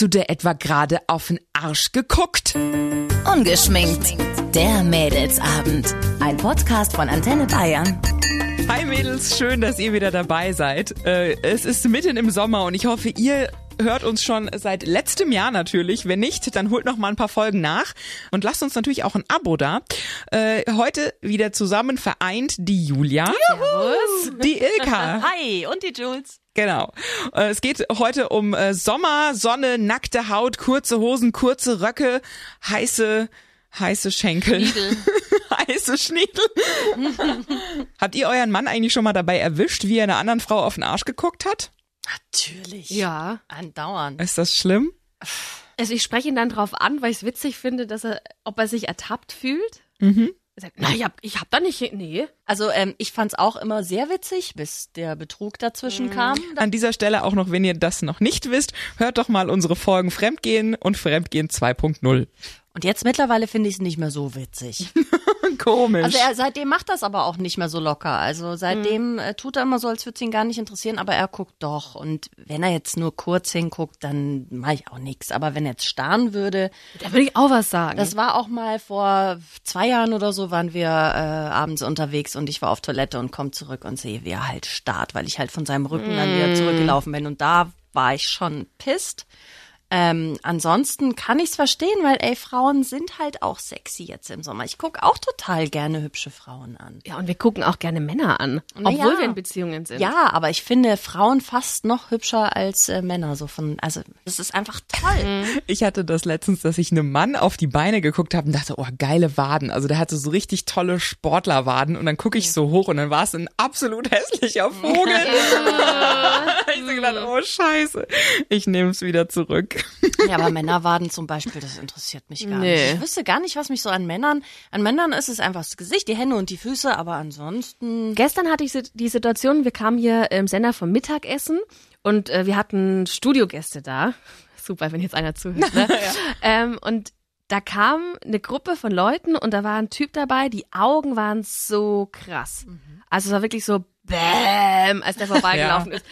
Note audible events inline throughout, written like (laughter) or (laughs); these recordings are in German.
Hast du dir etwa gerade auf den Arsch geguckt? Ungeschminkt. Der Mädelsabend. Ein Podcast von Antenne Bayern. Hi Mädels, schön, dass ihr wieder dabei seid. Äh, es ist mitten im Sommer und ich hoffe, ihr hört uns schon seit letztem Jahr natürlich. Wenn nicht, dann holt noch mal ein paar Folgen nach und lasst uns natürlich auch ein Abo da. Äh, heute wieder zusammen vereint die Julia, Servus. die Ilka. Hi, und die Jules. Genau. Äh, Es geht heute um äh, Sommer, Sonne, nackte Haut, kurze Hosen, kurze Röcke, heiße, heiße Schenkel. Schniedel. (laughs) heiße Schniedel. Habt ihr euren Mann eigentlich schon mal dabei erwischt, wie er einer anderen Frau auf den Arsch geguckt hat? Natürlich. Ja. Andauernd. Ist das schlimm? Also ich spreche ihn dann drauf an, weil ich es witzig finde, dass er, ob er sich ertappt fühlt. Mhm. Er sagt, na, ich hab, ich hab da nicht, nee. Also ähm, ich fand's auch immer sehr witzig, bis der Betrug dazwischen kam. An dieser Stelle auch noch, wenn ihr das noch nicht wisst, hört doch mal unsere Folgen Fremdgehen und Fremdgehen 2.0. Und jetzt mittlerweile finde ich es nicht mehr so witzig. (laughs) Komisch. Also er seitdem macht das aber auch nicht mehr so locker. Also seitdem äh, tut er immer so, als würde es ihn gar nicht interessieren, aber er guckt doch. Und wenn er jetzt nur kurz hinguckt, dann mache ich auch nichts. Aber wenn er jetzt starren würde, Da würde ich auch was sagen. das war auch mal vor zwei Jahren oder so, waren wir äh, abends unterwegs und ich war auf Toilette und komme zurück und sehe, wie er halt starrt, weil ich halt von seinem Rücken dann wieder zurückgelaufen bin. Und da war ich schon pisst. Ähm, ansonsten kann ich's verstehen, weil ey, Frauen sind halt auch sexy jetzt im Sommer. Ich guck auch total gerne hübsche Frauen an. ja, und wir gucken auch gerne Männer an, Na obwohl ja. wir in Beziehungen sind. Ja, aber ich finde Frauen fast noch hübscher als äh, Männer. So von, also das ist einfach toll. Ich hatte das letztens, dass ich einem Mann auf die Beine geguckt habe und dachte, oh, geile Waden. Also der hatte so richtig tolle Sportlerwaden und dann gucke ich so hoch und dann war es ein absolut hässlicher (laughs) Vogel. (laughs) ich so gedacht, oh scheiße, ich nehme es wieder zurück. Ja, aber Männerwaden zum Beispiel, das interessiert mich gar Nee. nicht. Ich wüsste gar nicht, was mich so an Männern, an Männern ist es einfach das Gesicht, die Hände und die Füße, aber ansonsten. Gestern hatte ich die Situation, wir kamen hier im Sender vom Mittagessen und äh, wir hatten Studiogäste da. Super, wenn jetzt einer zuhört. Ne? (laughs) ähm, und da kam eine Gruppe von Leuten und da war ein Typ dabei, die Augen waren so krass. Also es war wirklich so Bäm, als der vorbeigelaufen ist.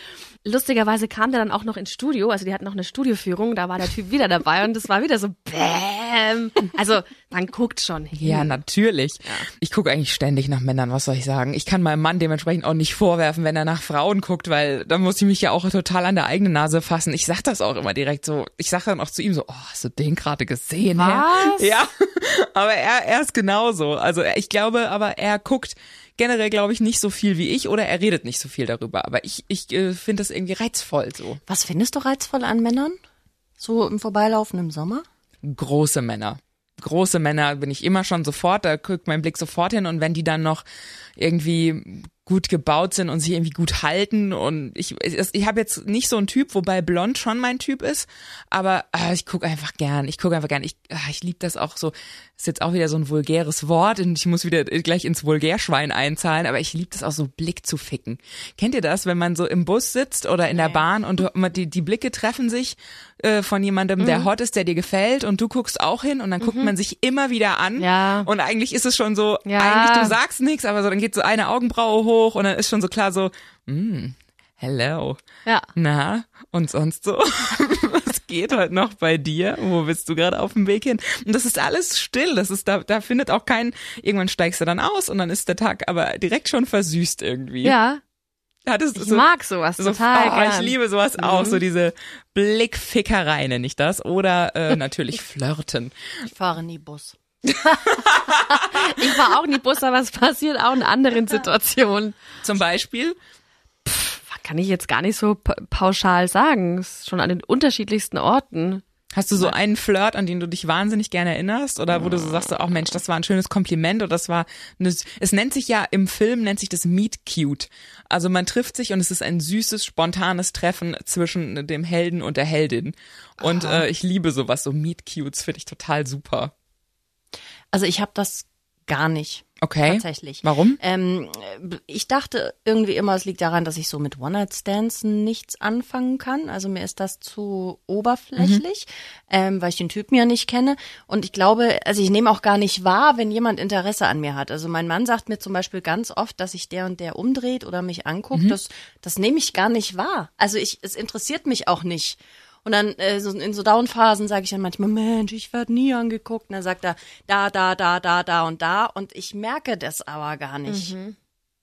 Lustigerweise kam der dann auch noch ins Studio, also die hatten noch eine Studioführung, da war der Typ wieder dabei und es war wieder so Bäm. Also man guckt schon hin. Ja, natürlich. Ich gucke eigentlich ständig nach Männern, was soll ich sagen? Ich kann meinem Mann dementsprechend auch nicht vorwerfen, wenn er nach Frauen guckt, weil da muss ich mich ja auch total an der eigenen Nase fassen. Ich sag das auch immer direkt so. Ich sag dann auch zu ihm so, oh, hast du den gerade gesehen? Herr? Was? Ja, (laughs) aber er, er ist genauso. Also ich glaube, aber er guckt generell, glaube ich, nicht so viel wie ich oder er redet nicht so viel darüber. Aber ich, ich äh, finde das irgendwie reizvoll so. Was findest du reizvoll an Männern? So im Vorbeilaufen im Sommer? Große Männer. Große Männer bin ich immer schon sofort, da guckt mein Blick sofort hin und wenn die dann noch irgendwie gut gebaut sind und sich irgendwie gut halten. Und ich ich, habe jetzt nicht so einen Typ, wobei blond schon mein Typ ist, aber ah, ich gucke einfach gern, ich gucke einfach gern, ich ah, ich liebe das auch so, ist jetzt auch wieder so ein vulgäres Wort und ich muss wieder gleich ins Vulgärschwein einzahlen, aber ich liebe das auch so Blick zu ficken. Kennt ihr das, wenn man so im Bus sitzt oder in der Bahn und die die Blicke treffen sich äh, von jemandem, der hot ist, der dir gefällt und du guckst auch hin und dann guckt man sich immer wieder an. Ja. und eigentlich ist es schon so, Ja. eigentlich du sagst nichts, aber so dann geht so eine Augenbraue hoch und dann ist schon so klar so, mm, hello, Ja. na und sonst so, (laughs) was geht heute noch bei dir? Wo bist du gerade auf dem Weg hin? Und das ist alles still, das ist da, da findet auch kein, irgendwann steigst du dann aus und dann ist der Tag aber direkt schon versüßt irgendwie. Ja, Hattest ich so, mag sowas so, total oh, ich liebe sowas auch, so diese Blickfickerei nenne ich das. Oder äh, (laughs) natürlich Flirten. Ich fahre nie Bus. (laughs) Ich war auch nie Bus, aber es passiert auch in anderen (laughs) Situationen. Zum Beispiel, Kann ich jetzt gar nicht so pa- pauschal sagen. Es ist schon an den unterschiedlichsten Orten. hast du so einen Flirt, an den du dich wahnsinnig gerne erinnerst? Oder wo du so sagst, oh Mensch, das war ein schönes Kompliment oder das war eine, es nennt sich ja im Film, nennt sich das Meet Cute. Also man trifft sich und es ist ein süßes, spontanes Treffen zwischen dem Helden und der Heldin. Und äh, ich liebe sowas, so Meet Cutes finde ich total super. Also ich habe das gar nicht. Okay. Tatsächlich. Warum? Ähm, ich dachte irgendwie immer, es liegt daran, dass ich so mit One-Night-Stands nichts anfangen kann. Also mir ist das zu oberflächlich, ähm, weil ich den Typen ja nicht kenne. Und ich glaube, also ich nehme auch gar nicht wahr, wenn jemand Interesse an mir hat. Also mein Mann sagt mir zum Beispiel ganz oft, dass sich der und der umdreht oder mich anguckt. Das, das nehme ich gar nicht wahr. Also ich, es interessiert mich auch nicht. Und dann äh, so in so Downphasen sage ich dann manchmal, Mensch, ich werde nie angeguckt. Und dann sagt er, da, da, da, da, da und da. Und ich merke das aber gar nicht.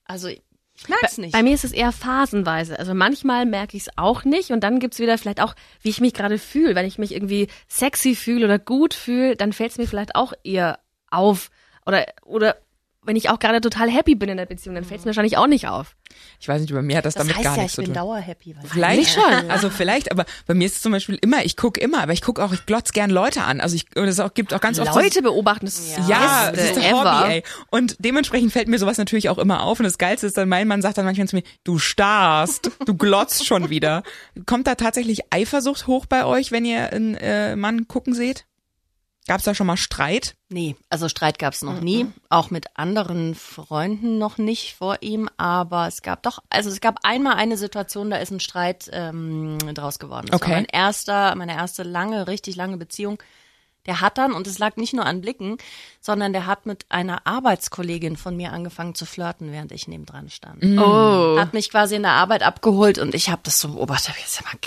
Also ich merke es nicht. Bei mir ist es eher phasenweise. Also manchmal merke ich es auch nicht und dann gibt's wieder vielleicht auch, wie ich mich gerade fühle. Wenn ich mich irgendwie sexy fühle oder gut fühle, dann fällt es mir vielleicht auch eher auf. Oder, oder wenn ich auch gerade total happy bin in der Beziehung, dann fällt es mir wahrscheinlich auch nicht auf. Ich weiß nicht, bei mir hat das, das damit heißt gar ja, nichts ich zu bin tun. dauerhappy. weil- Vielleicht schon, ja. (laughs) Also vielleicht, aber bei mir ist es zum Beispiel immer, ich gucke immer, aber ich gucke auch, ich glotz gern Leute an. Also ich, und es auch, gibt auch ganz oft so- Leute beobachten das Ja, das ist ein ever. Hobby, ey. Und dementsprechend fällt mir sowas natürlich auch immer auf. Und das Geilste ist dann, mein Mann sagt dann manchmal zu mir, du starrst, du glotzt schon wieder. Kommt da tatsächlich Eifersucht hoch bei euch, wenn ihr einen äh, Mann gucken seht? Gab's da schon mal Streit? Nee, also Streit gab's noch nie. Auch mit anderen Freunden noch nicht vor ihm. Aber es gab doch, also es gab einmal eine Situation, da ist ein Streit ähm, draus geworden. Das Okay. war mein erster, meine erste lange, richtig lange Beziehung. Der hat dann, und es lag nicht nur an Blicken, sondern der hat mit einer Arbeitskollegin von mir angefangen zu flirten, während ich nebendran stand. Oh. Hat mich quasi in der Arbeit abgeholt und ich habe das so beobachtet. hab gesagt, Sag mal,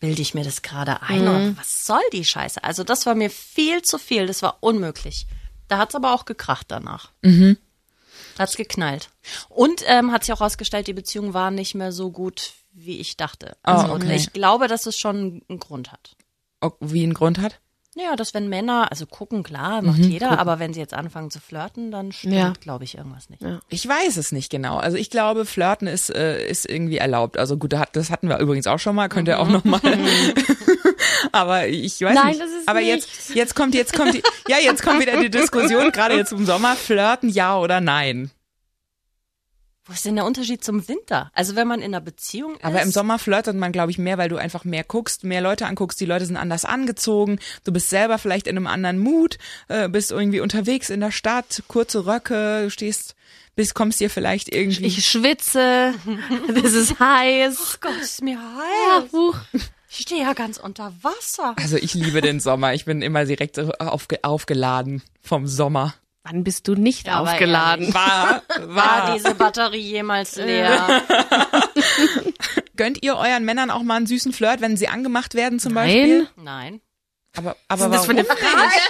bilde ich mir das gerade ein? Oder was soll die Scheiße? Also das war mir viel zu viel. Das war unmöglich. Da hat's aber auch gekracht danach. Mhm. Hat's geknallt. Und ähm, hat sich auch herausgestellt, die Beziehung war nicht mehr so gut, wie ich dachte. Also Oh, und okay. ich glaube, dass es schon einen Grund hat. Wie ein Grund hat? Ja, dass wenn Männer, also gucken, klar, macht jeder, aber wenn sie jetzt anfangen zu flirten, dann stimmt, Ja. glaube ich, irgendwas nicht. Ich weiß es nicht genau. Also ich glaube, Flirten ist, äh, ist irgendwie erlaubt. Also gut, das hatten wir übrigens auch schon mal, könnt ihr auch noch mal. (laughs) Aber ich weiß Nein, nicht. das ist Aber nicht. jetzt, jetzt kommt, jetzt kommt die, ja, jetzt kommt wieder die Diskussion, gerade jetzt im Sommer, Flirten, ja oder nein. Wo ist denn der Unterschied zum Winter? Also wenn man in einer Beziehung ist. Aber im Sommer flirtet man, glaube ich, mehr, weil du einfach mehr guckst, mehr Leute anguckst, die Leute sind anders angezogen, du bist selber vielleicht in einem anderen Mut, äh, bist irgendwie unterwegs in der Stadt, kurze Röcke, du stehst, bist, kommst dir vielleicht irgendwie. Ich schwitze, (laughs) es ist heiß. Gott, ist mir Ja, heiß. huch. Ich stehe ja ganz unter Wasser. also ich liebe den Sommer, ich bin immer direkt aufge, aufgeladen vom Sommer. Wann bist du nicht Ja, aufgeladen? War, (laughs) War diese Batterie jemals leer? (laughs) Gönnt ihr euren Männern auch mal einen süßen Flirt, wenn sie angemacht werden zum Nein. Beispiel? Nein. Aber, aber das für warum eine denn nicht?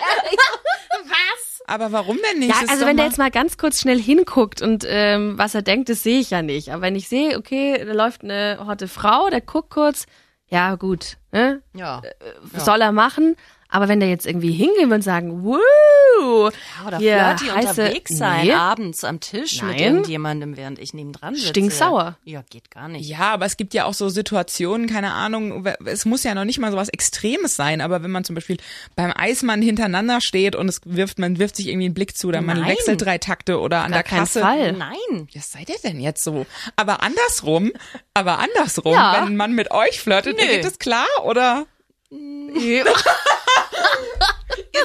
Aber warum denn nicht? Ja, Ist also wenn der jetzt mal ganz kurz schnell hinguckt und ähm, was er denkt, das sehe ich ja nicht. Aber wenn ich sehe, okay, da läuft eine hotte Frau, der guckt kurz, ja gut, ne? Ja. was soll er machen? Aber wenn der jetzt irgendwie hingehen und sagen, wuh, Oder hier, flirty heiße- unterwegs sein, Nee. abends am Tisch mit Nein. irgendjemandem, während ich nebendran sitze. Stinksauer. Ja, geht gar nicht. Ja, aber es gibt ja auch so Situationen, keine Ahnung, es muss ja noch nicht mal so was Extremes sein, aber wenn man zum Beispiel beim Eismann hintereinander steht und es wirft, man wirft sich irgendwie einen Blick zu oder man Nein. wechselt drei Takte oder an der keinen Kasse. Fall. Nein. Was seid ihr denn jetzt so? Aber andersrum, aber andersrum, Ja. wenn man mit euch flirtet, Nö. geht das klar oder? (laughs) Ihr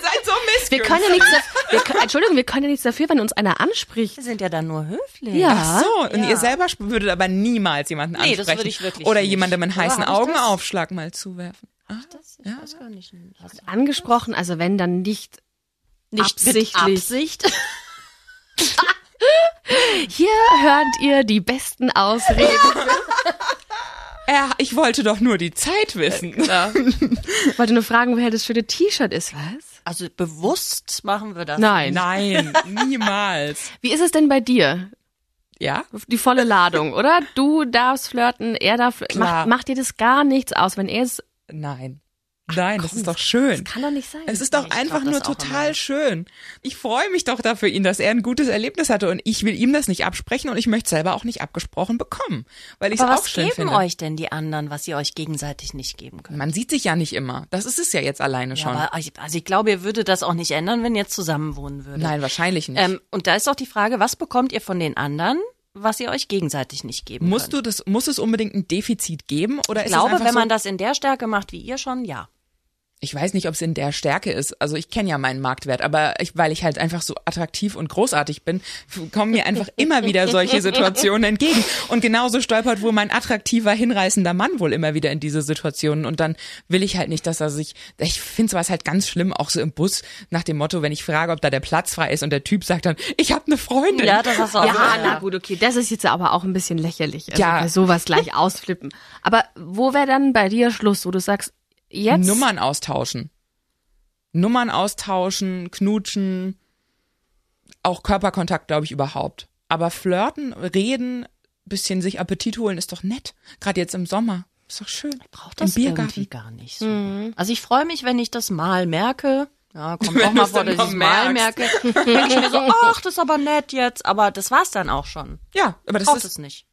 seid so missgünstig. wir können ja nichts, wir, können- Entschuldigung, wir können ja nichts dafür, wenn uns einer anspricht. Wir sind ja dann nur höflich. Ja. Ach so, und Ja. ihr selber würdet aber niemals jemanden Nee, das ansprechen würde ich wirklich oder nicht. jemandem einen heißen? Augenaufschlag mal zuwerfen. Das, ich weiß gar nicht. Was- Angesprochen, also wenn dann nicht Nicht Absichtlich. Absicht. (laughs) Hier hört ihr die besten Ausreden. Ja, (laughs) ich wollte doch nur die Zeit wissen. Ich (laughs) wollte nur fragen, woher das schöne T-Shirt ist, was? Also bewusst machen wir das. Nein. Nein, (laughs) niemals. Wie ist es denn bei dir? Ja? Die volle Ladung, oder? Du darfst flirten, er darf. Klar. Macht, macht dir das gar nichts aus, wenn er es. Nein. Nein, das ist doch schön. Kann doch nicht sein. Es ist doch Ich einfach nur das total schön. Ich freue mich doch da für ihn, dass er ein gutes Erlebnis hatte und ich will ihm das nicht absprechen und ich möchte selber auch nicht abgesprochen bekommen, weil ich es auch was schön geben finde. euch denn die anderen, was ihr euch gegenseitig nicht geben könnt? Man sieht sich ja nicht immer. Das ist es ja jetzt alleine Ja, schon. aber ich, also ich glaube, ihr würdet das auch nicht ändern, wenn ihr zusammen wohnen würdet. Nein, wahrscheinlich nicht. Ähm, und da ist auch die Frage, was bekommt ihr von den anderen, was ihr euch gegenseitig nicht geben Musst könnt? du das, muss es unbedingt ein Defizit geben oder Ich ist glaube, es einfach wenn so, man das in der Stärke macht wie ihr schon, ja. Ich weiß nicht, ob es in der Stärke ist. Also ich kenne ja meinen Marktwert, aber ich, weil ich halt einfach so attraktiv und großartig bin, kommen mir einfach immer wieder solche (laughs) Situationen entgegen. Und genauso stolpert wohl mein attraktiver, hinreißender Mann wohl immer wieder in diese Situationen. Und dann will ich halt nicht, dass er sich, ich finde sowas halt ganz schlimm, auch so im Bus, nach dem Motto, wenn ich frage, ob da der Platz frei ist und der Typ sagt dann, ich habe eine Freundin. Ja, das hast du auch Ja, gesagt. na gut, okay. Das ist jetzt aber auch ein bisschen lächerlich. Also Ja. bei sowas gleich ausflippen. Aber wo wäre dann bei dir Schluss, wo du sagst, Jetzt? Nummern austauschen. Nummern austauschen, knutschen, auch Körperkontakt, glaube ich, überhaupt. Aber flirten, reden, bisschen sich Appetit holen, ist doch nett. Gerade jetzt im Sommer. Ist doch schön. Braucht das Im Biergarten. irgendwie gar nicht so. Also ich freue mich, wenn ich das mal merke. Ja, kommt Wenn auch mal vor, dass ich es mal merke. Denke ich mir so, (laughs) ach, das ist aber nett jetzt. Aber das war's dann auch schon. Ja, aber das Braucht ist, es nicht.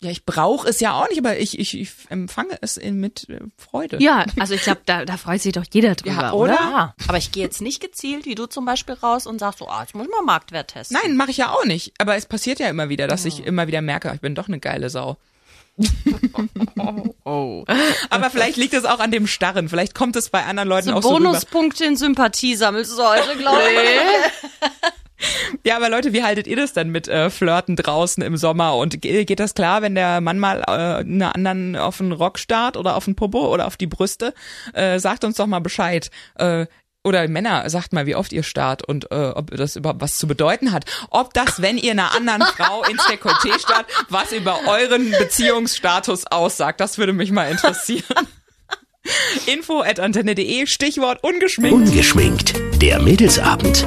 Ja, ich brauche es ja auch nicht, aber ich, ich, ich empfange es in, mit äh, Freude. Ja, also ich glaube, da, da freut sich doch jeder drüber, Ja, oder? oder? Ja, aber ich gehe jetzt nicht gezielt, wie du zum Beispiel raus und sagst so, ah, jetzt muss ich mal Marktwert testen. Nein, mache ich ja auch nicht. Aber es passiert ja immer wieder, dass ich immer wieder merke, ich bin doch eine geile Sau. (laughs) Oh. Aber vielleicht liegt es auch an dem Starren. Vielleicht kommt es bei anderen Leuten So auch so rüber. Bonuspunkte in Sympathie sammelst du heute, glaube ich. (laughs) Ja, aber Leute, wie haltet ihr das denn mit äh, Flirten draußen im Sommer? Und ge- geht das klar, wenn der Mann mal äh, einer anderen auf den Rock starrt oder auf den Popo oder auf die Brüste? Äh, sagt uns doch mal Bescheid. Äh, oder Männer, sagt mal, wie oft ihr starrt und äh, ob das überhaupt was zu bedeuten hat. Ob das, wenn ihr einer anderen (laughs) Frau ins Dekolleté starrt, was über euren Beziehungsstatus aussagt, das würde mich mal interessieren. (laughs) Info at antenne.de, Stichwort ungeschminkt. Ungeschminkt. Der Mädelsabend.